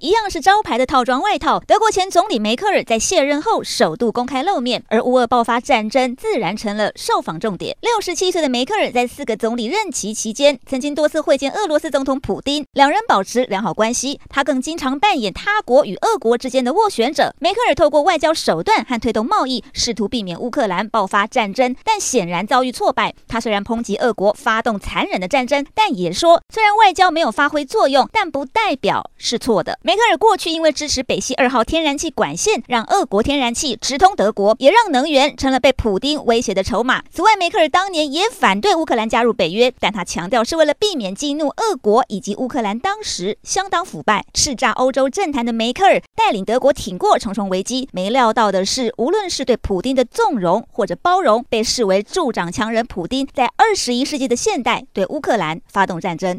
一样是招牌的套装外套。德国前总理梅克尔在卸任后首度公开露面，而乌俄爆发战争自然成了受访重点。六十七岁的梅克尔在四个总理任期期间，曾经多次会见俄罗斯总统普丁，两人保持良好关系。他更经常扮演他国与俄国之间的斡旋者。梅克尔透过外交手段和推动贸易，试图避免乌克兰爆发战争，但显然遭遇挫败。他虽然抨击俄国发动残忍的战争，但也说，虽然外交没有发挥作用，但不代表是错的。梅克尔过去因为支持北溪二号天然气管线，让俄国天然气直通德国，也让能源成了被普丁威胁的筹码。此外，梅克尔当年也反对乌克兰加入北约，但他强调是为了避免激怒俄国以及乌克兰当时相当腐败、叱咤欧洲政坛的梅克尔，带领德国挺过重重危机。没料到的是，无论是对普丁的纵容或者包容，被视为助长强人普丁在二十一世纪的现代对乌克兰发动战争。